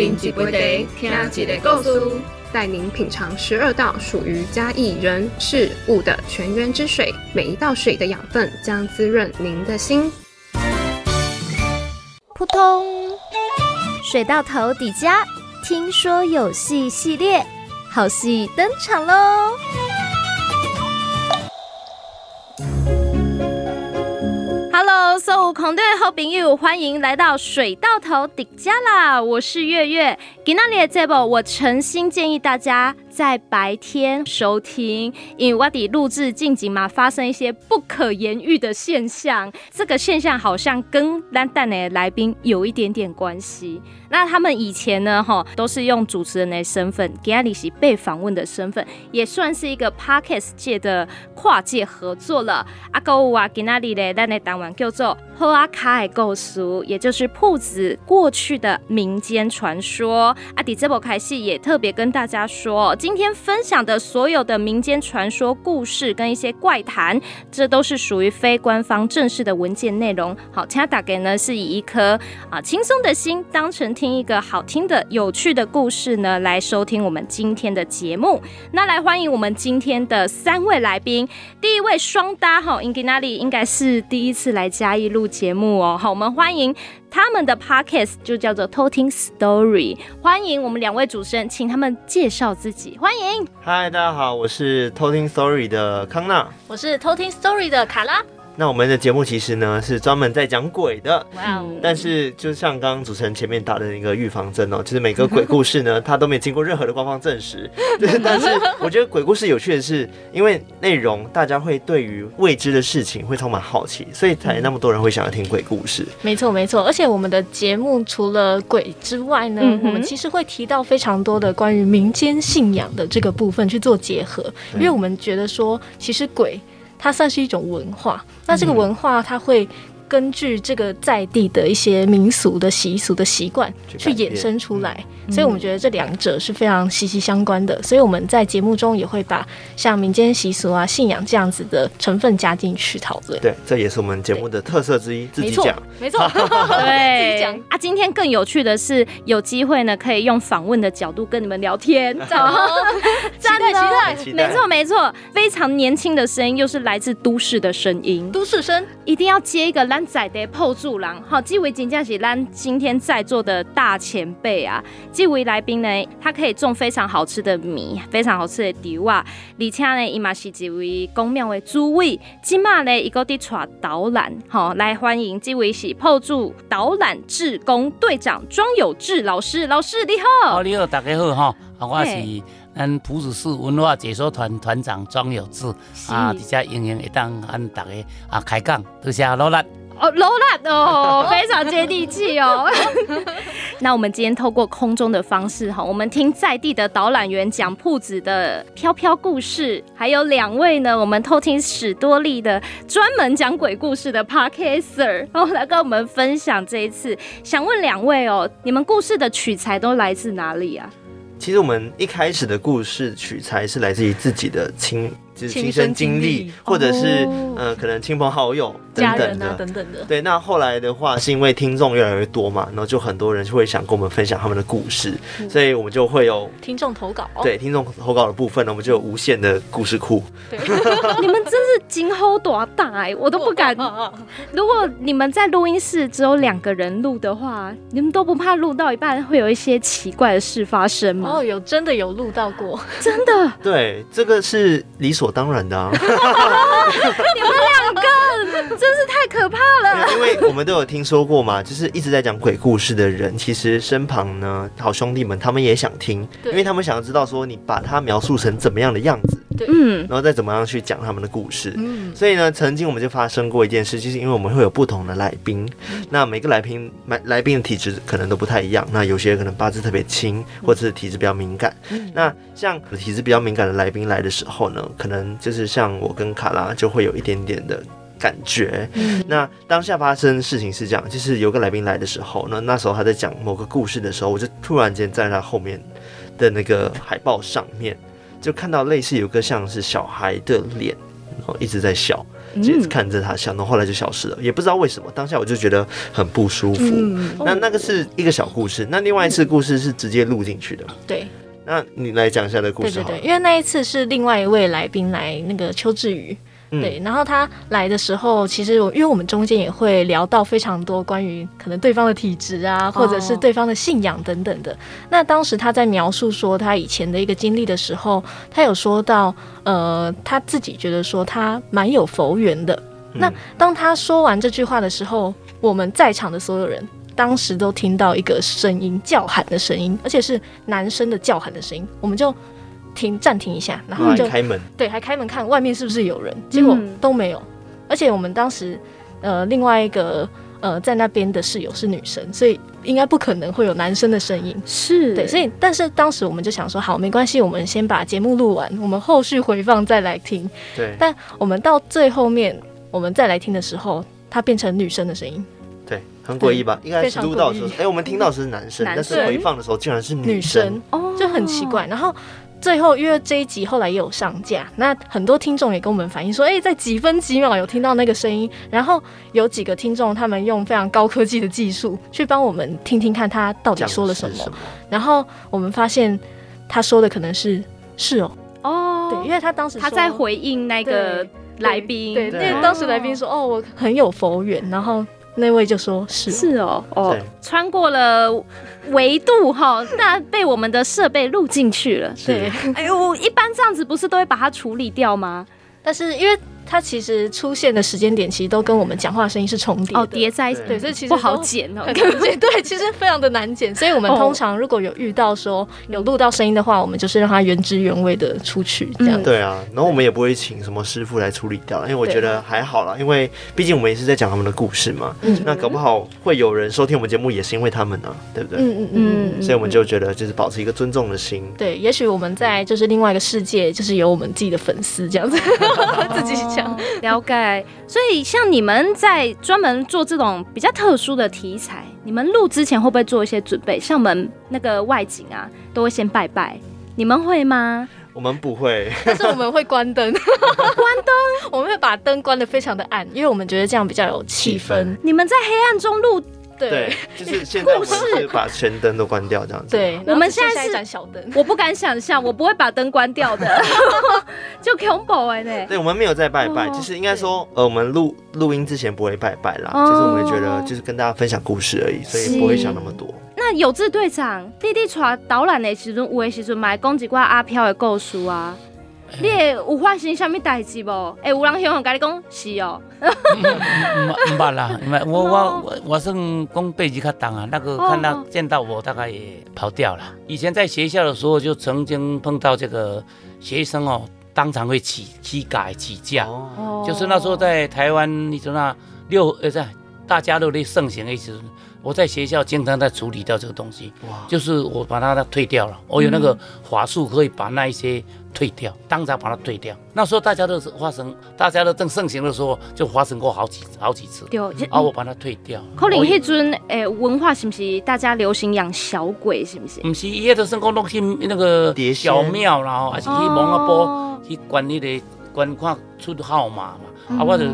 饮几杯茶，听一个故事，带您品尝十二道属于嘉义人事物的泉源之水，每一道水的养分将滋润您的心。扑通，水到头底家，听说有戏系列，好戏登场喽！所有空中的好朋友，欢迎来到水到头迪加啦！我是月月。今天的节目，我诚心建议大家在白天收听，因为我的录制近景嘛，发生一些不可言喻的现象。这个现象好像跟咱等的来宾有一点点关系。那他们以前呢，哈，都是用主持人的身份，给阿里是被访问的身份，也算是一个 parkas 界的跨界合作了。阿哥啊，今天的咱的单元叫做《好阿卡的故事》，也就是铺子过去的民间传说。阿迪这波开戏也特别跟大家说，今天分享的所有的民间传说故事跟一些怪谈，这都是属于非官方正式的文件内容。好，请大家呢是以一颗啊轻松的心，当成听一个好听的、有趣的故事呢来收听我们今天的节目。那来欢迎我们今天的三位来宾，第一位双搭哈，英吉那里应该是第一次来嘉义录节目哦。好，我们欢迎。他们的 podcast 就叫做偷听 Story，欢迎我们两位主持人，请他们介绍自己。欢迎，嗨，大家好，我是偷听 Story 的康纳，我是偷听 Story 的卡拉。那我们的节目其实呢是专门在讲鬼的，哇哦！但是就像刚刚主持人前面打的那个预防针哦，其实每个鬼故事呢，它都没经过任何的官方证实。对，但是我觉得鬼故事有趣的是，因为内容大家会对于未知的事情会充满好奇，所以才那么多人会想要听鬼故事。没错，没错。而且我们的节目除了鬼之外呢，我们其实会提到非常多的关于民间信仰的这个部分去做结合，因为我们觉得说，其实鬼。它算是一种文化，那这个文化它会根据这个在地的一些民俗的习俗的习惯去衍生出来。所以我们觉得这两者是非常息息相关的，所以我们在节目中也会把像民间习俗啊、信仰这样子的成分加进去讨论。对，这也是我们节目的特色之一，自己讲，没错，对，自己讲。啊。今天更有趣的是，有机会呢，可以用访问的角度跟你们聊天，真的，期待，没错，没错，非常年轻的声音，又是来自都市的声音，都市声，一定要接一个咱在地破主人，好，这位真正是咱今天在座的大前辈啊。这位来宾呢，他可以种非常好吃的米，非常好吃的稻啊，而且呢，伊嘛是一位公庙的主委，今嘛呢，一个在带导览，好，来欢迎这位是朴子导览志工队长庄有志老师，老师你好，好，你好，大家好哈，我是咱普子市文化解说团团长庄有志啊，底下营营一当俺大家啊开讲，多谢努力。哦，罗兰哦，非常接地气哦。那我们今天透过空中的方式哈，我们听在地的导览员讲铺子的飘飘故事，还有两位呢，我们偷听史多利的专门讲鬼故事的 Parkasser 然后来跟我们分享这一次。想问两位哦，你们故事的取材都来自哪里啊？其实我们一开始的故事取材是来自于自己的亲。就是亲身经历，或者是、哦、呃，可能亲朋好友等等的，啊、等等的。对，那后来的话，是因为听众越来越多嘛，然后就很多人就会想跟我们分享他们的故事，嗯、所以我们就会有听众投稿。对，听众投稿的部分呢，我们就有无限的故事库。对，你们真是金猴多大哎，我都不敢。如果你们在录音室只有两个人录的话，你们都不怕录到一半会有一些奇怪的事发生吗？哦，有真的有录到过，真的。对，这个是理所。当然的啊，你们两个真是太可怕了。因为我们都有听说过嘛，就是一直在讲鬼故事的人，其实身旁呢，好兄弟们他们也想听，因为他们想要知道说你把它描述成怎么样的样子，嗯，然后再怎么样去讲他们的故事。所以呢，曾经我们就发生过一件事，就是因为我们会有不同的来宾，那每个来宾来来宾的体质可能都不太一样，那有些可能八字特别轻，或者是体质比较敏感。那像体质比较敏感的来宾来的时候呢，可能。就是像我跟卡拉就会有一点点的感觉。嗯，那当下发生事情是这样，就是有个来宾来的时候那，那时候他在讲某个故事的时候，我就突然间在他后面的那个海报上面就看到类似有个像是小孩的脸，然后，一直在笑，一直看着他笑，然后后来就消失了，也不知道为什么。当下我就觉得很不舒服。嗯、那那个是一个小故事，那另外一次故事是直接录进去的。对，那你来讲一下的故事。对对对，因为那一次是另外一位来宾来，那个邱志宇。对，然后他来的时候，其实我因为我们中间也会聊到非常多关于可能对方的体质啊，或者是对方的信仰等等的。那当时他在描述说他以前的一个经历的时候，他有说到，呃，他自己觉得说他蛮有佛缘的。那当他说完这句话的时候，我们在场的所有人当时都听到一个声音，叫喊的声音，而且是男生的叫喊的声音，我们就。停，暂停一下，然后就开门，对，还开门看外面是不是有人，结果都没有。而且我们当时，呃，另外一个呃在那边的室友是女生，所以应该不可能会有男生的声音。是对，所以但是当时我们就想说，好，没关系，我们先把节目录完，我们后续回放再来听。对，但我们到最后面，我们再来听的时候，它变成女生的声音。对，很诡异吧？应该是录到的时候，哎、欸，我们听到的是男生，但是回放的时候竟然是女生，哦，就很奇怪。然后。最后，因为这一集后来也有上架，那很多听众也跟我们反映说，哎、欸，在几分几秒有听到那个声音，然后有几个听众他们用非常高科技的技术去帮我们听听看他到底说了什么，然后我们发现他说的可能是是哦哦，对，因为他当时他在回应那个来宾，对，因为当时来宾说，哦，我很有佛缘，然后。那位就说是是哦哦，穿过了维度哈，那被我们的设备录进去了。对，哎呦，一般这样子不是都会把它处理掉吗？但是因为。它其实出现的时间点其实都跟我们讲话声音是重叠的，哦，叠在一起，对，所以其实不好剪哦，对，其实非常的难剪，所以我们通常如果有遇到说有录到声音的话，我们就是让它原汁原味的出去，这样。子。对啊，然后我们也不会请什么师傅来处理掉，因为我觉得还好啦，因为毕竟我们也是在讲他们的故事嘛，那搞不好会有人收听我们节目也是因为他们呢，对不对？嗯嗯嗯，所以我们就觉得就是保持一个尊重的心。对，也许我们在就是另外一个世界，就是有我们自己的粉丝这样子，自己讲了解。所以像你们在专门做这种比较特殊的题材，你们录之前会不会做一些准备？像我们那个外景啊，都会先拜拜，你们会吗？我们不会，但是我们会关灯，关灯，我们会把灯关得非常的暗，因为我们觉得这样比较有气氛。你们在黑暗中录。对，就是现在我们 是把全灯都关掉这样子。对，我们现在是盏小灯，我不敢想象，我不会把灯关掉的，就恐怖哎呢。对，我们没有在拜拜，就是应该说，呃，我们录录音之前不会拜拜啦，就是我们觉得就是跟大家分享故事而已，所以不会想那么多。那有志队长，弟弟带导览的时阵，有的时阵买讲一寡阿飘的故事啊。你会有发生什么代志无？哎，有人向我跟你讲是哦。唔捌啦，因为 我我我我算讲背脊较重啊，那个看到见到我大概也跑掉了。以前在学校的时候就曾经碰到这个学生哦，当场会起起改起架，就是那时候在台湾，你说那六呃在大家都在盛行的时候。我在学校经常在处理掉这个东西，哇，就是我把它退掉了。我有那个法术可以把那一些退掉，当场把它退掉。那时候大家都是发生，大家都正盛行的时候，就发生过好几好几次。对，啊，我把它退掉。可能那阵诶文化是不是大家流行养小鬼？是不是？不是，伊个都是讲弄去那个小庙，然后还是去蒙阿波去关那个关看出号码嘛。啊，我就。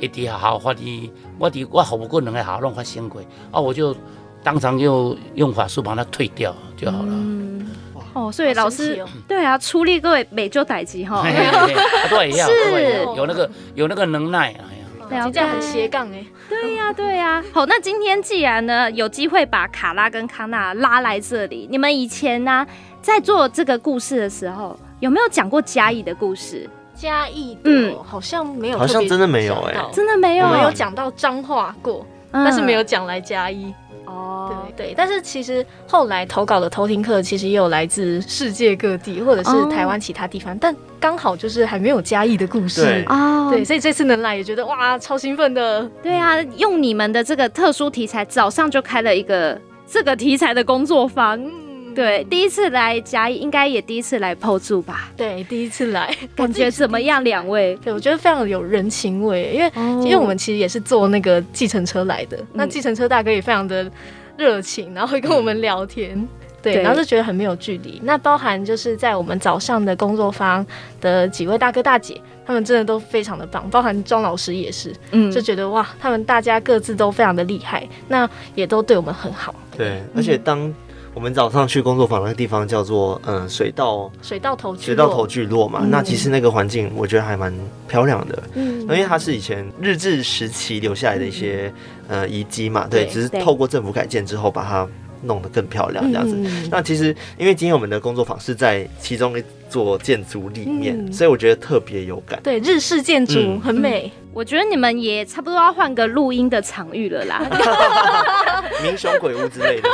一滴好好发的，我的我好不过两个好弄发生鬼，啊，我就当场就用法术把它退掉就好了。嗯，哦，所以老师，对啊，出力各位每周代志哈，对，是，有那个有那个能耐，哎呀，这样很斜杠哎，对呀对呀。好，那今天既然呢有机会把卡拉跟康纳拉来这里，你们以前呢在做这个故事的时候，有没有讲过嘉义的故事？嘉义的，嗯，好像没有，好像真的没有哎，真的没有，没有讲到彰化过，但是没有讲来嘉义。哦，对对，但是其实后来投稿的偷听客其实也有来自世界各地或者是台湾其他地方，但刚好就是还没有嘉义的故事哦，对，所以这次能来也觉得哇，超兴奋的。对啊，用你们的这个特殊题材，早上就开了一个这个题材的工作坊。对，第一次来嘉义，应该也第一次来破处吧？对，第一次来，感觉怎么样？两位？对，我觉得非常有人情味，因为、哦、因为我们其实也是坐那个计程车来的，嗯、那计程车大哥也非常的热情，然后会跟我们聊天。对，对然后就觉得很没有距离。那包含就是在我们早上的工作坊的几位大哥大姐，他们真的都非常的棒，包含庄老师也是，嗯就觉得哇，他们大家各自都非常的厉害，那也都对我们很好。对，而且当我们早上去工作坊那个地方叫做嗯水稻水稻头聚水稻头聚落嘛，嗯。那其实那个环境我觉得还蛮漂亮的，嗯。因为它是以前日治时期留下来的一些呃遗迹嘛，对，对只是透过政府改建之后把它弄得更漂亮这样子。嗯那其实因为今天我们的工作坊是在其中一座建筑里面，嗯。所以我觉得特别有感。对日式建筑、嗯。很美，我觉得你们也差不多要换个录音的场域了啦。民雄鬼屋之类的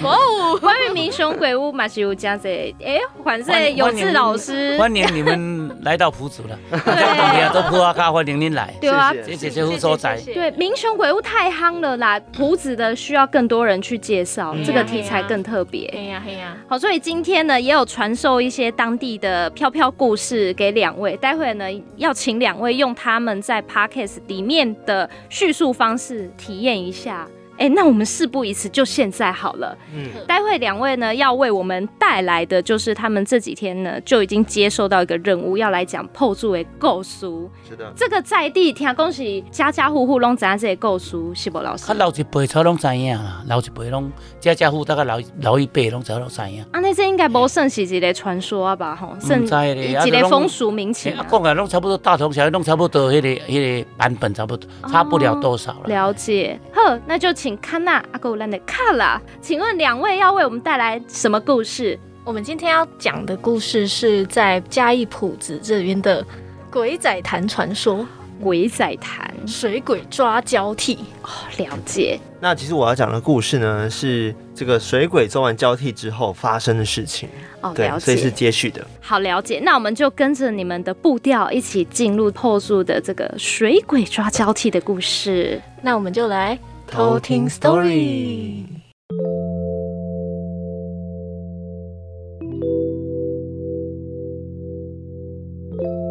嘛，哦，关于民雄鬼屋嘛是有这样子，哎，反正有志老师，欢迎你们来到埔子了，对。在旁边都普阿卡欢迎您来，对啊，谢谢谢所在。谢谢对，民雄鬼屋太夯了啦，埔子的需要更多人去介绍，嗯。这个题材更特别。哎呀哎呀，好，所以今天呢，也有传授一些当地的飘飘故事给两位。待会呢，要请两位用他们在 podcast 里面的叙述方式体验一下。哎，那我们事不宜迟，就现在好了。嗯，待会两位呢要为我们带来的就是他们这几天呢就已经接受到一个任务，要来讲破住的构书。是的。这个在地听恭喜家家户户拢知影这个构书，是不老师较？老一辈才拢知影啦，老一辈拢家家户大概老老一辈拢早都知影。啊，那这应该不算是一个传说啊吧？吼，算唔知咧一个风俗民情啊啊。，讲的拢差不多，大同小异，拢差不多，迄、个迄、个版本差不多，差不了多少了。了解，呵，那就请康纳阿狗兰的卡啦，请问两位要为我们带来什么故事？我们今天要讲的故事是在嘉义埔子这边的鬼仔潭传说，鬼仔潭，水鬼抓交替。哦，了解，那其实我要讲的故事呢，是这个水鬼做完交替之后发生的事情，哦，对，所以是，接续的。好了解。那我们就跟着你们的步调一起进入后述的这个水鬼抓交替的故事。那我们就来偷听 story。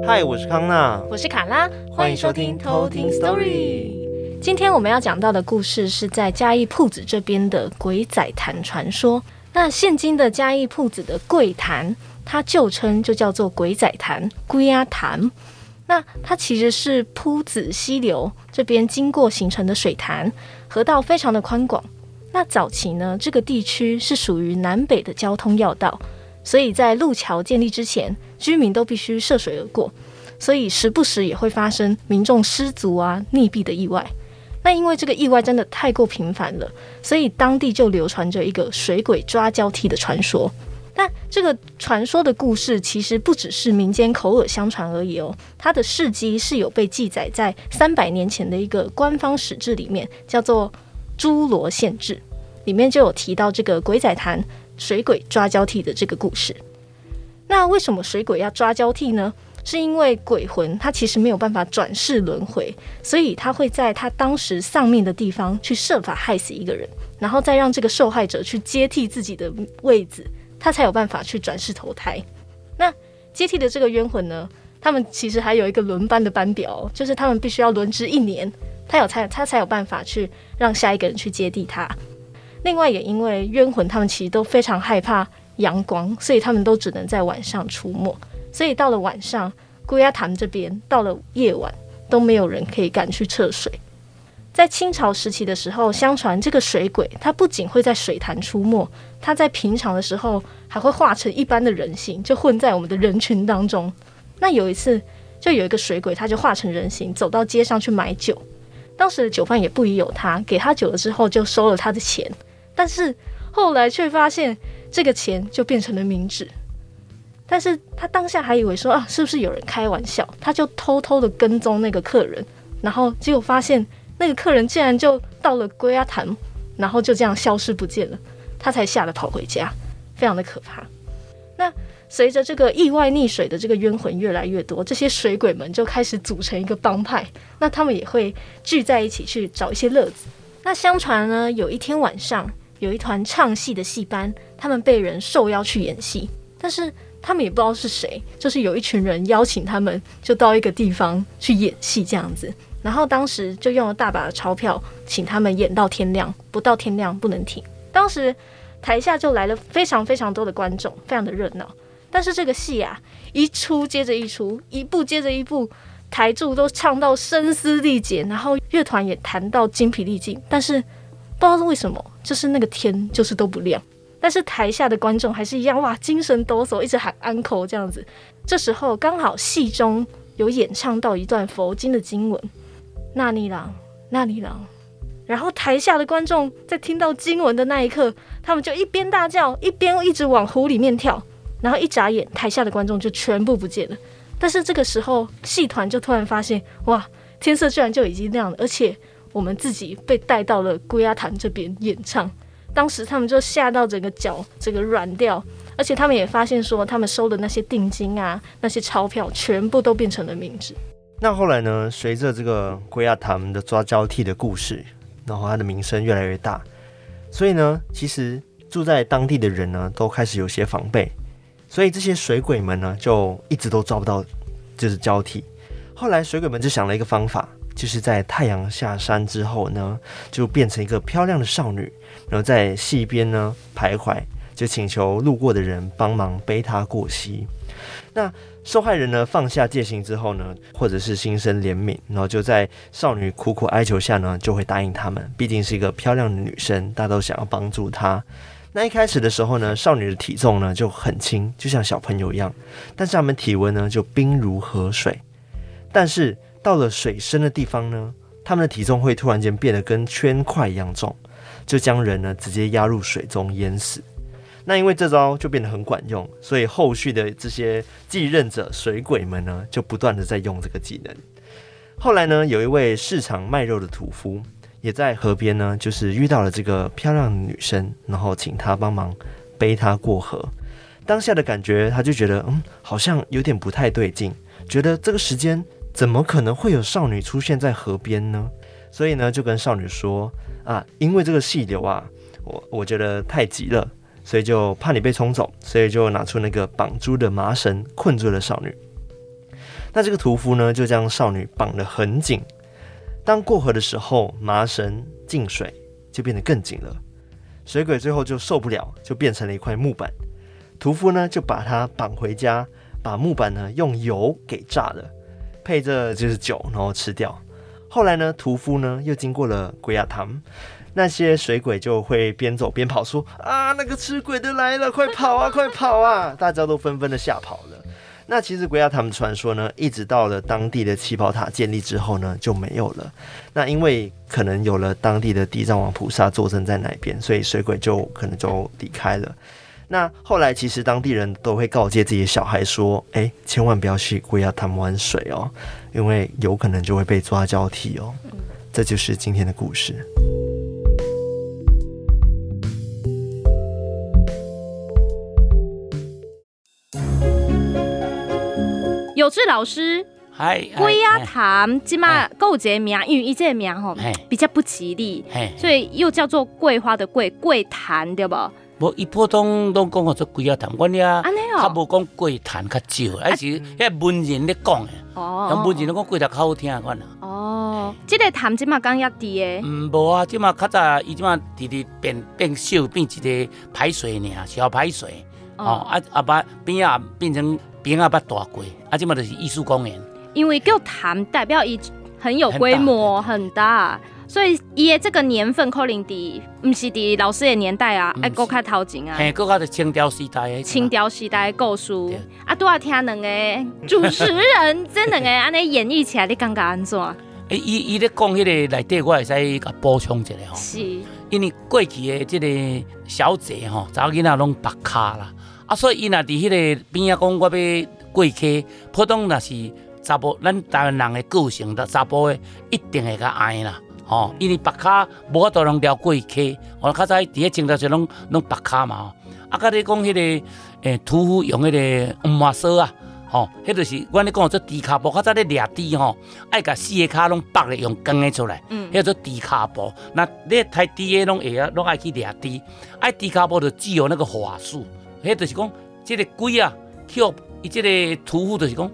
嗨，我是康娜，我是卡拉，欢迎收听偷听 story。今天我们要讲到的故事是在嘉义铺子这边的鬼仔潭传说。那现今的嘉义铺子的贵潭，它旧称就叫做鬼仔潭、龟鸭潭。那它其实是铺子溪流这边经过形成的水潭，河道非常的宽广。那早期呢，这个地区是属于南北的交通要道，所以在路桥建立之前，居民都必须涉水而过。所以时不时也会发生民众失足啊、溺毙的意外。那因为这个意外真的太过频繁了，所以当地就流传着一个水鬼抓交替的传说。但这个传说的故事其实不只是民间口耳相传而已哦，它的事迹是有被记载在三百年前的一个官方史志里面，叫做《侏罗县志》，里面就有提到这个鬼仔潭水鬼抓交替的这个故事。那为什么水鬼要抓交替呢？是因为鬼魂他其实没有办法转世轮回，所以他会在他当时丧命的地方去设法害死一个人，然后再让这个受害者去接替自己的位子，他才有办法去转世投胎。那接替的这个冤魂呢，他们其实还有一个轮班的班表，就是他们必须要轮值一年，他有才他才有办法去让下一个人去接替他。另外也因为冤魂他们其实都非常害怕阳光，所以他们都只能在晚上出没。所以到了晚上，龟仔潭这边到了夜晚都没有人可以敢去测水。在清朝时期的时候，相传这个水鬼，他不仅会在水潭出没，他在平常的时候还会化成一般的人形，就混在我们的人群当中。那有一次，就有一个水鬼，他就化成人形，走到街上去买酒。当时的酒贩也不疑有他，给他酒了之后就收了他的钱，但是后来却发现这个钱就变成了冥纸。但是他当下还以为说啊，是不是有人开玩笑？他就偷偷的跟踪那个客人，然后结果发现那个客人竟然就到了龟阿潭，然后就这样消失不见了。他才吓得跑回家，非常的可怕。那随着这个意外溺水的这个冤魂越来越多，这些水鬼们就开始组成一个帮派，那他们也会聚在一起去找一些乐子。那相传呢，有一天晚上，有一团唱戏的戏班，他们被人受邀去演戏，但是。他们也不知道是谁，就是有一群人邀请他们，就到一个地方去演戏这样子。然后当时就用了大把的钞票，请他们演到天亮，不到天亮不能停。当时台下就来了非常非常多的观众，非常的热闹。但是这个戏啊，一出接着一出，一部接着一部，台柱都唱到声嘶力竭，然后乐团也弹到精疲力尽。但是不知道是为什么，就是那个天就是都不亮。但是台下的观众还是一样哇，精神抖擞，一直喊安可这样子。这时候刚好戏中有演唱到一段佛经的经文，那尼朗，那尼朗。然后台下的观众在听到经文的那一刻，他们就一边大叫，一边一直往湖里面跳。然后一眨眼，台下的观众就全部不见了。但是这个时候，戏团就突然发现，哇，天色居然就已经亮了，而且我们自己被带到了龟鸭潭这边演唱。当时他们就吓到整个脚整个软掉，而且他们也发现说，他们收的那些定金啊，那些钞票，全部都变成了冥纸。那后来呢？随着这个龟仔潭的抓交替的故事。然后他的名声越来越大，所以呢，其实住在当地的人呢，都开始有些防备，所以这些水鬼们呢，就一直都抓不到，就是交替。后来水鬼们就想了一个方法，就是在太阳下山之后呢，就变成一个漂亮的少女，然后在溪边呢徘徊，就请求路过的人帮忙背她过溪。那受害人呢，放下戒心之后呢，或者是心生怜悯，然后就在少女苦苦哀求下呢，就会答应他们。毕竟是一个漂亮的女生，大家都想要帮助她。那一开始的时候呢，少女的体重呢就很轻，就像小朋友一样，但是她们体温呢就冰如河水。但是到了水深的地方呢，她们的体重会突然间变得跟圈块一样重，就将人呢直接压入水中淹死。那因为这招就变得很管用，所以后续的这些继任者水鬼们呢，就不断的在用这个技能。后来呢，有一位市场卖肉的屠夫，也在河边呢，就是遇到了这个漂亮的女生，然后请她帮忙背她过河。当下的感觉，他就觉得嗯，好像有点不太对劲，觉得这个时间怎么可能会有少女出现在河边呢？所以呢，就跟少女说啊，因为这个细流啊，我我觉得太急了。所以就怕你被冲走，所以就拿出那个绑猪的麻绳困住了少女。那这个屠夫呢，就将少女绑得很紧。当过河的时候，麻绳进水就变得更紧了。水鬼最后就受不了，就变成了一块木板。屠夫呢，就把它绑回家，把木板呢用油给炸了，配着就是酒，然后吃掉。后来呢，屠夫呢又经过了龟仔潭。那些水鬼就会边走边跑，说：“啊，那个吃鬼的来了，快跑啊，快跑啊！”大家都纷纷的吓跑了。那其实龟仔潭传说呢，一直到了当地的七宝塔建立之后呢，就没有了。那因为可能有了当地的地藏王菩萨坐镇在那边，所以水鬼就可能就离开了。那后来其实当地人都会告诫自己的小孩说：“哎、千万不要去龟仔潭玩水哦，因为有可能就会被抓交替哦。”这就是今天的故事。有志老师，龟鸭潭即马有一个名，因为伊这个名吼比较不吉利，所以又叫做桂花的桂桂潭，对不？无，一普通都讲做龟仔潭，阮遐较无讲桂潭较少，还是遐文人咧讲的。哦，用文人咧讲桂潭较好听，款啦。哦，即个潭即马刚压低诶。嗯，无啊，即马较早，伊即马直直变变小，变一个排水尔，小排水。哦，啊啊把边啊变成。边啊，捌大过，啊，这嘛就是艺术公园。因为叫潭代表伊很有规模，很大，所以伊的这个年份可能伫，不是伫老师的年代啊，还搁较头前啊。嘿，搁较是清朝时代的。清朝时代的故事，啊，拄啊听两个主持人，这两个安尼演绎起来，你感觉安怎？诶，伊伊咧讲迄个内底，我会使甲补充一下吼。是，因为过去的即个小姐吼，查某囡仔拢白卡啦。啊，所以伊若伫迄个边啊，讲我要过溪，普通若是查甫，咱台湾人的个性，的查甫的一定会较爱啦，吼，因为白卡无法度通撩过溪，我较早伫迄清朝时拢拢白卡嘛，啊，甲你讲迄个诶，屠夫用迄个马梭啊，吼，迄就是阮咧讲做猪骹步，较早咧掠猪吼，爱甲四个骹拢绑咧用钢诶出来，嗯，迄做猪骹步，那咧太猪诶拢会啊，拢爱去掠猪，爱猪骹步就只有那个法术。迄就是讲，即个鬼啊，去伊即个屠夫就是讲，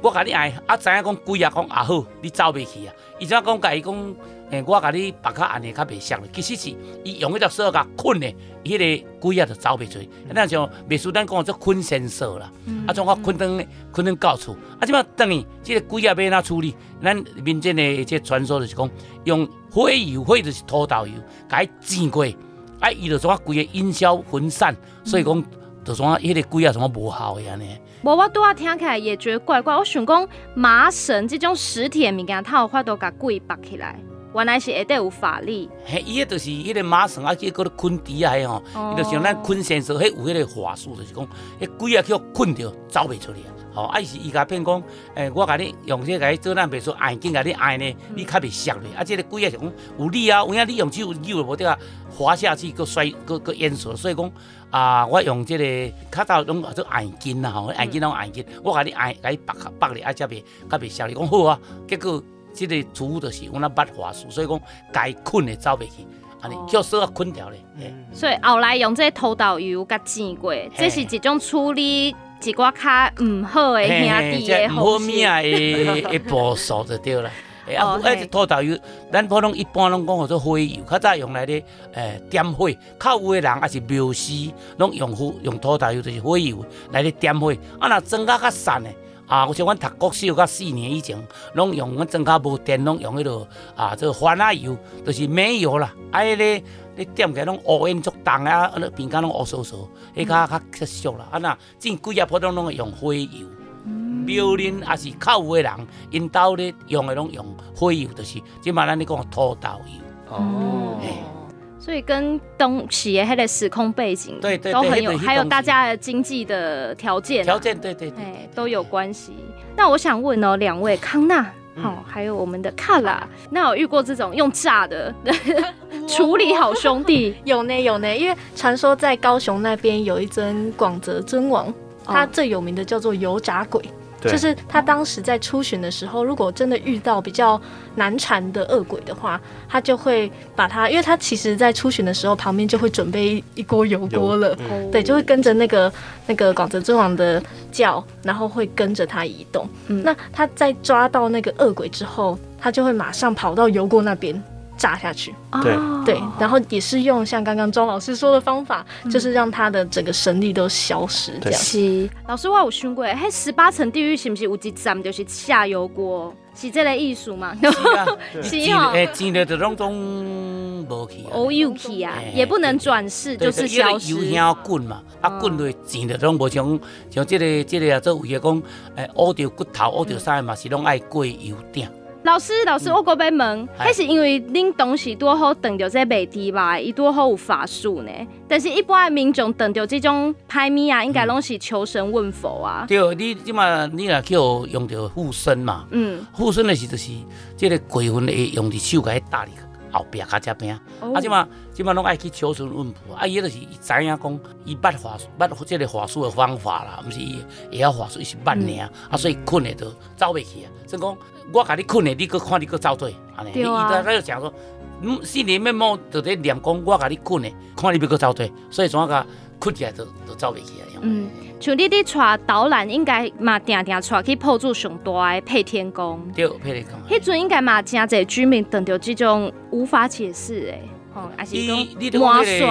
我甲你爱，啊知影讲鬼啊，讲也好，你走袂去啊。伊怎讲甲伊讲，诶，我甲你绑较安尼较袂熟，其实是伊用迄条索甲捆的，伊迄个鬼啊就走袂出去。那像秘书咱讲做捆仙索啦，啊，从我捆登捆登到厝，啊，即马等于即个鬼啊要哪处理？咱民间的即传说就是讲用火油，火就是土豆油，甲伊煎过，啊，伊就从规个烟消云散，所以讲就从迄个鬼啊从无效的安尼。无，我拄啊听起来也觉得怪怪。我想讲麻绳这种实体的物件，它有法度甲鬼绑起来，原来是下底有法力。嘿，伊个就是迄个麻绳啊，去搁咧捆底下吼，伊就像咱捆绳索，迄有迄个法术，就是讲，迄鬼啊去捆着走袂出去啊。吼，啊伊是伊甲骗讲，诶，我甲你用这个来做咱别说爱紧甲你爱呢，你较袂熟咧。啊，这个鬼啊是讲有力啊，有影你用手扭了无得啊，滑下去搁摔搁搁淹死，所以讲。啊！我用这个较早拢做爱筋啦吼，爱筋拢爱筋，我甲你爱甲你绑绑咧，啊，才袂较袂熟。你讲好啊，结果这个主就是我那捌法术，所以讲该困的走袂去，安尼叫说啊困掉咧。所以后来用这个土豆油甲煎过，这是一种处理一寡较唔好的兄弟的方式。好命的的步数就对了。诶，啊，哎，这土豆油，咱普通一般拢讲叫做火油，较早用来咧，诶，点火。较有的人也是庙师，拢用火用土豆油，就是火油来咧点火。啊，若增加较散的，啊，像阮读国小甲四年以前，拢用阮装甲无电，拢用迄落啊，这个番仔油，就是煤油啦。啊，迄个你点起来拢乌烟足重啊，啊，边间拢乌嗖嗖，迄较较较俗啦。啊，若正规啊，普通拢会用火油。庙林也是较有的人，因兜咧用的拢用火油，就是即嘛咱咧讲土豆油。哦，所以跟东西的迄个时空背景，对对，都很有，还有大家的经济的条件，条件对对对，都有关系。那我想问哦，两位康娜，好，还有我们的卡拉，那有遇过这种用炸的 处理好兄弟？有呢有呢，因为传说在高雄那边有一尊广泽尊王，他最有名的叫做油炸鬼。就是他当时在出巡的时候，如果真的遇到比较难缠的恶鬼的话，他就会把他，因为他其实在出巡的时候，旁边就会准备一锅油锅了，嗯、对，就会跟着那个那个广泽尊王的叫，然后会跟着他移动。嗯、那他在抓到那个恶鬼之后，他就会马上跑到油锅那边。炸下去，对对，然后也是用像刚刚庄老师说的方法，就是让他的整个神力都消失这样。是老师，我有想过，嘿，十八层地狱是不是有一站就是下油锅？是这类艺术吗？是啊。哎，煎的就拢总无去，哦，有去啊，也不能转世，就是消失。油香滚嘛，啊滚落煎的拢无像像这个这个啊，做有些讲，哎，挖掉骨头，挖掉啥嘛，是拢爱过油鼎。老师，老师，我搁要问，还、嗯、是因为恁东西多好等着这卖猪吧，伊多好有法术呢？但是一般的民众等着这种歹物啊，应该拢是求神问佛啊。嗯、对，你即嘛，你若叫用着护身嘛，嗯，护身的时就是，这个鬼魂会用只手来打你后壁卡这边，哦、啊，即嘛，即嘛拢爱去求神问佛，啊，伊就是伊知影讲，伊捌法术，捌即个法术的方法啦，毋是伊会晓法术，伊是捌尔，嗯、啊，所以困的都走袂去啊，所以讲。我甲你困的，你搁看你搁走对，安尼。对啊。伊在在讲说，嗯，心里面某就在念讲，我甲你困的，看你要搁走对，所以怎个困起来就就走袂起来。嗯，像你伫带导览，应该嘛定定带去破住上大的配天宫。对，配天宫。迄阵应该嘛真侪居民等到这种无法解释诶，哦，还是讲魔术。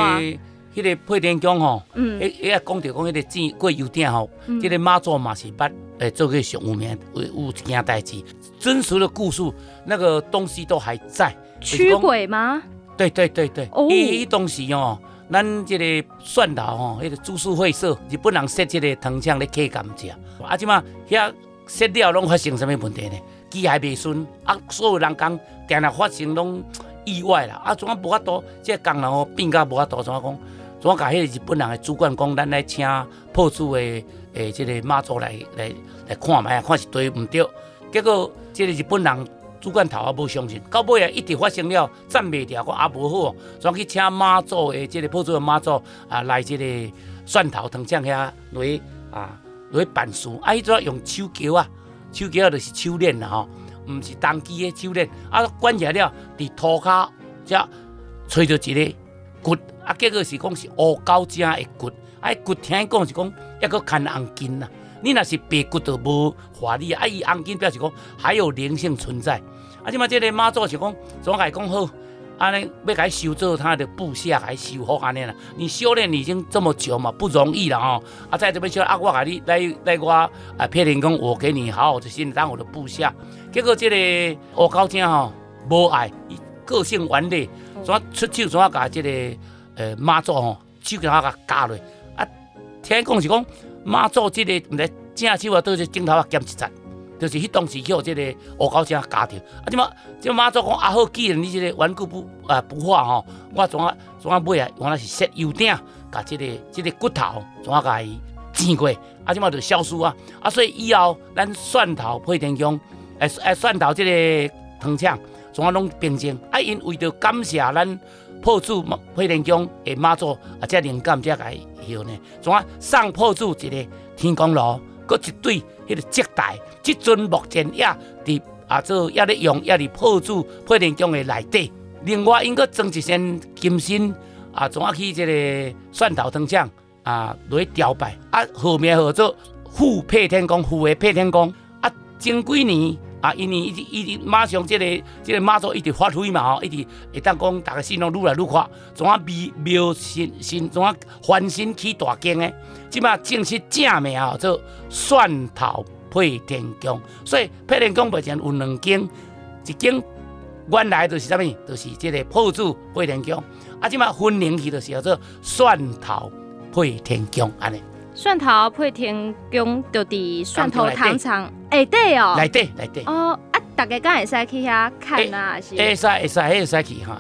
迄个配天宫吼，嗯，诶诶，讲着讲迄个煎过油鼎吼，即个妈祖嘛是捌诶做过上有名，有有一件代志，真实的故事，那个东西都还在。驱鬼吗？对对对对，伊迄东西哦，咱这个蒜头哦，迄个株式会社日本人设这个藤枪咧客甘蔗，啊，即嘛遐设料拢发生什么问题呢？机还袂顺，啊，所有人讲定定发生拢意外啦，啊，怎啊无法度，这个工人哦变甲无法度，怎啊讲？怎啊甲迄个日本人的主管讲，咱来请破处的诶，这个妈祖来来来看觅，看是对毋对。结果这个日本人主管头也无相信，到尾啊一直发生了，站袂掉，我也无好，转去请妈祖的这个破处的妈祖啊来这个蒜头藤酱遐来啊来办事。啊，伊主要用手桥啊，手桥就是手链啦吼，毋是当机的手链。啊，关起来了，伫涂骹才吹着一个骨。啊，结果是讲是乌狗精的骨，啊，骨听讲是讲抑搁牵红筋呐。你若是白骨都无华丽，啊，伊红筋表示讲还有灵性存在。啊，即嘛即个妈祖是讲，总来讲好，安尼要甲伊收做他的部下，甲伊收好安尼啦。你修炼已经这么久嘛，不容易了哦。啊，在这边修啊，我甲你来来我啊，骗人讲我给你好好的心当我的部下。结果这个乌高精吼无爱，个性顽劣，怎出手怎甲这个呃妈祖吼手给他甲割落。啊，听讲是讲妈祖这个毋知正手啊，倒是镜头啊，减一截。就是迄当时叫这个乌高精割掉，啊，即马即妈祖讲啊好，既然你这个顽固不啊不化吼，我怎啊怎啊买啊，原来是设油鼎，甲这个这个骨头怎啊甲伊煎过，啊，即马就消失啊，啊，所以以后咱蒜头配天姜，诶诶，蒜头这个汤肠怎啊拢冰鲜，啊，因为着感谢咱破主配天姜诶妈祖啊，这灵感才甲伊晓呢，总啊送破主一个天公炉，搁一对迄个接待。即阵目前也伫啊做也咧用，也伫破主配天宫的内底。另外，应该装一身金身啊，怎啊去这个蒜头汤肠啊，来吊拜啊，号名号做副配天公，副的配天公啊，前几年啊，因为一直一直马上这个这个妈祖一直发挥嘛吼，一直会当讲大家心拢愈来愈快，怎啊庙庙新新怎啊翻新起大间的，即马正式正名啊做蒜头。配天宫，所以配天宫目前有两间，一间原来就是啥物，就是这个破主配天宫，啊，即马分灵去就是叫做蒜头配天宫安尼。蒜头配天宫就伫蒜头糖厂，哎对哦，来对来对哦啊，大家敢会使去遐看啊？是会使会使会使去哈，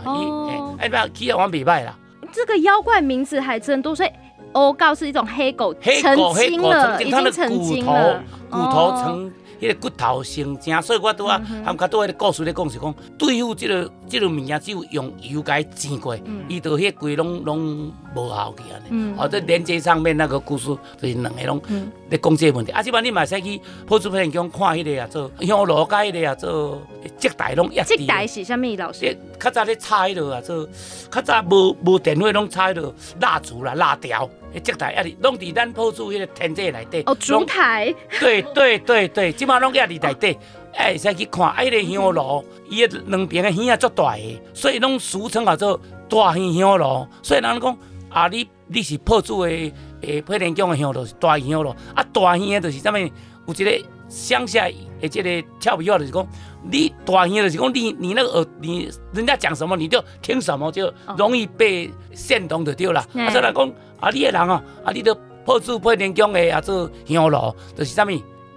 哎，不要去啊，我袂歹啦。这个妖怪名字还真多，所以。欧告是一种黑狗，黑狗成精了，已经成精了，骨头成，迄个骨头成精，所以我拄啊，他们较多迄个故事咧讲是讲，对付这个这个物件，只有用油给它煎过，伊就迄个规拢拢无效去安尼。哦，这连接上面那个故事就是两个拢咧讲这个问题。啊，即摆你嘛使去破主配天宫看迄个啊，做香炉甲迄个啊，做接待拢一。接待是啥物老师？较早咧插迄落啊，做较早无无电话拢插迄落蜡烛啦、蜡条。接待啊，哩拢伫咱铺主迄个天际内底。哦，烛台。对对对对，即马拢也伫内底，哎，使去看。啊，迄个香炉，伊个两边个耳啊足大个，所以拢俗称叫做大耳香炉。所以人讲啊，你你是铺主的诶配天宫的香炉是大耳香炉。啊，大耳的就是啥物？有一个乡下诶，即个俏皮话就是讲，你大耳就是讲你你那个耳，你人家讲什么你就听什么，就容易被煽动的对了。啊，所以人讲。啊，你的人哦，啊，你都破主配天宫的啊，做香炉，就是啥物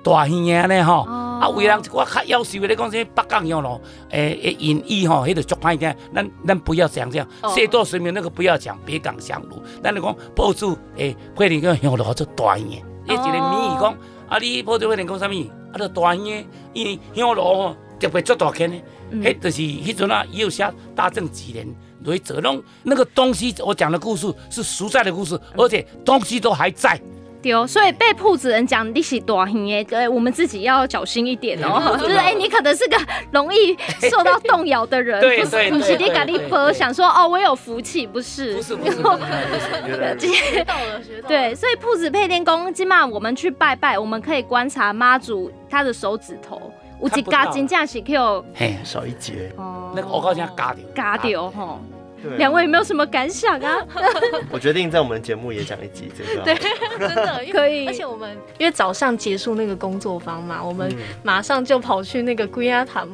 大耳的呢吼。啊，为人我较夭寿的，你讲啥北港香炉，诶诶，音译吼，迄个足歹听。咱咱不要讲这样，谢多水平那个不要讲北港香炉。咱就讲破主诶配天宫香炉做大耳。伊一个谜语讲，啊，你破主配天宫啥物？啊，做大香，因为香炉吼特别做大间的，迄就是迄阵啊，有写大正几年。所以这种那个东西，我讲的故事是实在的故事，而且东西都还在。对哦，所以被铺子人讲你是大亨耶，对，我们自己要小心一点哦。就是哎，你可能是个容易受到动摇的人。对对对。不是你咖喱婆想说哦，我有福气，不是。不是不是。学到了学到了。对，所以铺子配天宫，起码我们去拜拜，我们可以观察妈祖他的手指头，有一嘎金架是 Q。嘿，少一截。哦。那个我好像嘎掉。嘎掉哈。两位有没有什么感想啊？我决定在我们节目也讲一集这个。对，真的可以。而且我们因为早上结束那个工作坊嘛，我们马上就跑去那个龟鸭塘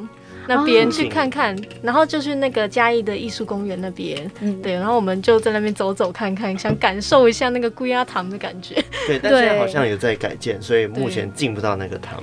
那边去看看，然后就去那个嘉义的艺术公园那边。嗯，对，然后我们就在那边走走看看，想感受一下那个龟鸭塘的感觉。对，但现在好像有在改建，所以目前进不到那个潭。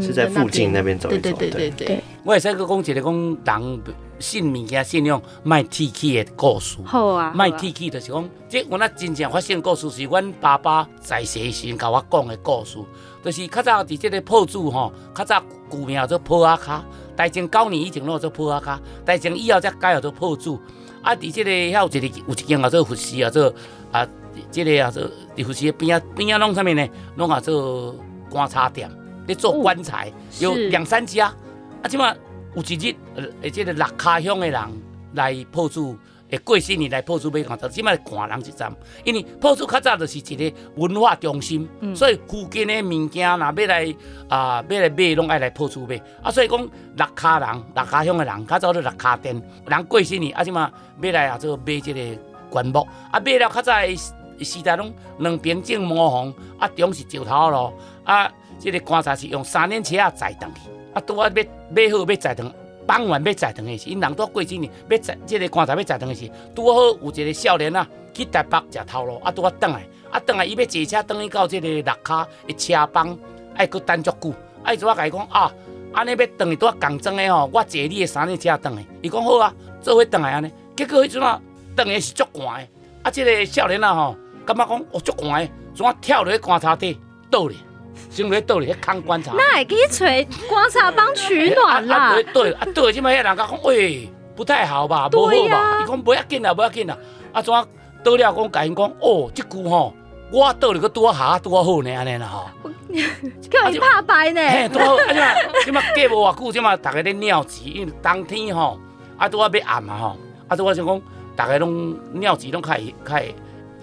是在附近那边走一走。对对对对对。我也是个讲一个讲人信物件信用卖提起的故事。好啊。卖提起就是讲，即我那真正发生故事是阮爸爸在世时甲我讲的故事。就是较早伫即个铺主吼，较早古名叫做铺阿卡，大正九年以前拢做铺阿卡，大正以后才改叫做铺主。啊，伫即个遐有一个有一间叫做佛寺啊，做啊，这个啊做佛寺边啊边啊弄啥物呢？弄啊做观察点。咧做棺材有两三家，啊，即马有一日，呃，即个六卡乡的人来破处诶会过新年来破厝买棺材，即摆看人一站，因为破厝较早就是一个文化中心，嗯、所以附近的物件若要来啊、呃，要来买，拢爱来破厝买。啊，所以讲六卡人、六卡乡的人，较早都六卡店，人过新年啊，即马要来啊，做买即个棺木，啊，买了较早的时代拢两边种模红，啊，中是石头咯，啊，即、这个棺材是用三轮车啊载登去，啊，拄啊要买好要载登。傍晚要载堂的时，因人都过几年，要载这个棺材要载堂的时，拄好有一个少年啊，去台北食头路，啊，拄啊转来，啊转来，伊要坐车转去到这个六卡的车帮，爱搁等足久，啊，伊拄啊甲伊讲啊，安尼要转去拄啊共装的吼，我坐你的三轮车转去，伊讲好啊，做伙转来安尼，结果迄阵啊，转来是足寒的，啊，这个少年啊吼，感觉讲哦足寒的，怎啊跳落去棺材底倒咧。先来倒里去看棺材，那也可以吹棺材帮取暖啦。对对啊，对，即摆遐人讲讲，喂，不太好吧，不好吧？伊讲不要紧啦，不要紧啦。啊，怎倒了讲，甲因讲，哦，即句吼，我倒里个多下多好呢，安尼啦吼。叫伊拍牌呢。嘿，拄好，啊即摆，即摆过无偌久，即摆大家咧尿急，因为冬天吼，啊拄啊要暗啊吼，啊拄我想讲，大家拢尿急拢开开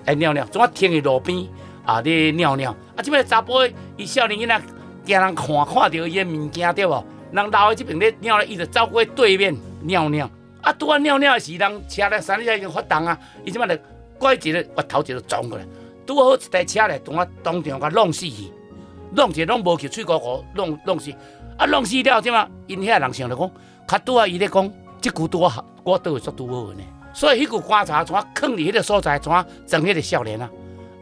爱尿尿，怎啊停伫路边。啊！咧尿尿啊！即摆查甫伊少年囡仔惊人看，看到伊个物件对无？人老的即爿咧尿咧，伊就走过对面尿尿。啊！拄啊尿尿的时，人车咧三轮车已经发动啊！伊即摆就拐一个弯头就撞过来，拄好一台车咧，同我当场甲弄死去，弄者拢无去，喙膏膏弄弄死。啊！弄死了，即摆因遐人想着讲，较拄啊伊咧讲，即句拄啊我倒会做拄好呢。所以迄句观察，怎啊囥伫迄个所在，怎啊整迄个少年啊？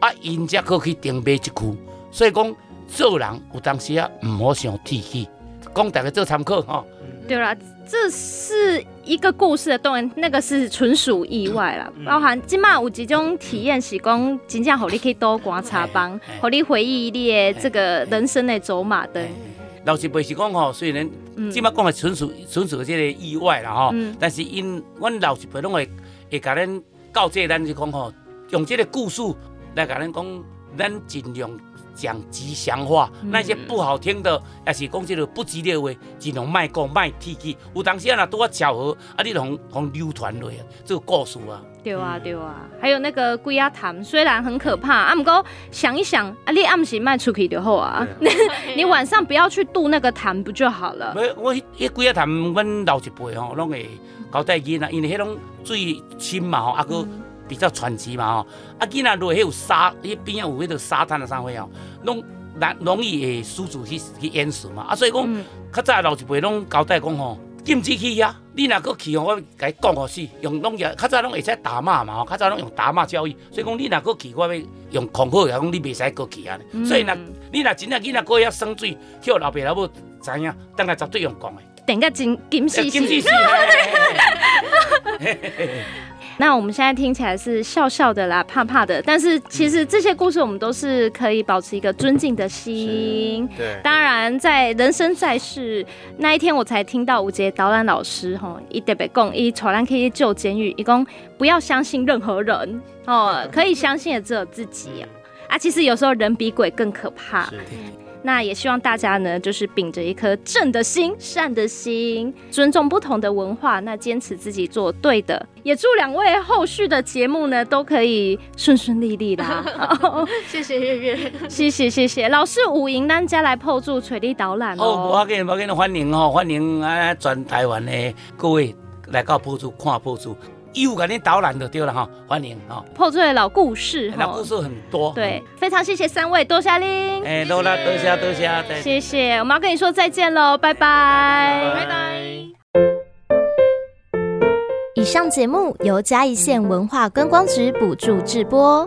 啊，因则可去定买一句，所以讲做人有当时啊，毋好想铁齿，讲大家做参考吼。对啦，这是一个故事的动员，那个是纯属意外啦。嗯、包含今麦有几种体验是讲，真正互你去多观察帮，互你回忆你的这个人生的走马灯。老一辈是讲吼，虽然今麦讲的纯属纯属这个意外啦吼，嗯、但是因阮老一辈拢会会甲咱告诫咱是讲吼，用这个故事。来甲咱讲，咱尽量讲吉祥话，嗯、那些不好听的，也是讲这个不吉利的话，尽量卖讲卖提起。有当时啊，若拄啊巧合，啊，你拢拢流传落啊，这个故事啊。对啊，对啊。还有那个龟啊潭，虽然很可怕，啊，不过想一想，啊，你暗时卖出去就好啊。你晚上不要去渡那个潭，不就好了？没，我迄龟啊潭，阮老一辈吼，拢会交代囡仔，因为迄种水深嘛吼，啊个。嗯比较传奇嘛吼，啊，囡仔落迄有沙，迄边啊有迄个沙滩的啥货哦，拢难容易会失足去去淹死嘛，啊，所以讲，较早老一辈拢交代讲吼，禁止去遐，你若阁去吼，我甲你讲个死，用拢也较早拢会使打骂嘛吼，较早拢用打骂教育，所以讲你若阁去，我要用恐吓来讲，你袂使阁去啊，所以若你若真正囡仔阁要生水，叫老爸老母知影，等下绝对用讲的，等个金金死死。那我们现在听起来是笑笑的啦，怕怕的，但是其实这些故事我们都是可以保持一个尊敬的心。对，当然在人生在世那一天，我才听到吴杰导览老师吼，一特别讲，一传染可以救监狱，一共不要相信任何人哦，可以相信的只有自己啊。啊，其实有时候人比鬼更可怕。那也希望大家呢，就是秉着一颗正的心、善的心，尊重不同的文化，那坚持自己做对的。也祝两位后续的节目呢，都可以顺顺利利啦。谢谢月月，谢谢谢谢老师五营单家来破住垂地导览哦。我给我给你欢迎哦，欢迎啊全台湾的各位来到破助看破住。有个你导览就对了哈，欢迎哈。破碎的老故事，老故事很多。对，非常谢谢三位，多谢您。哎，多啦，多谢多谢。谢谢，我们要跟你说再见喽，拜拜，拜拜。以上节目由嘉义县文化观光局补助制播。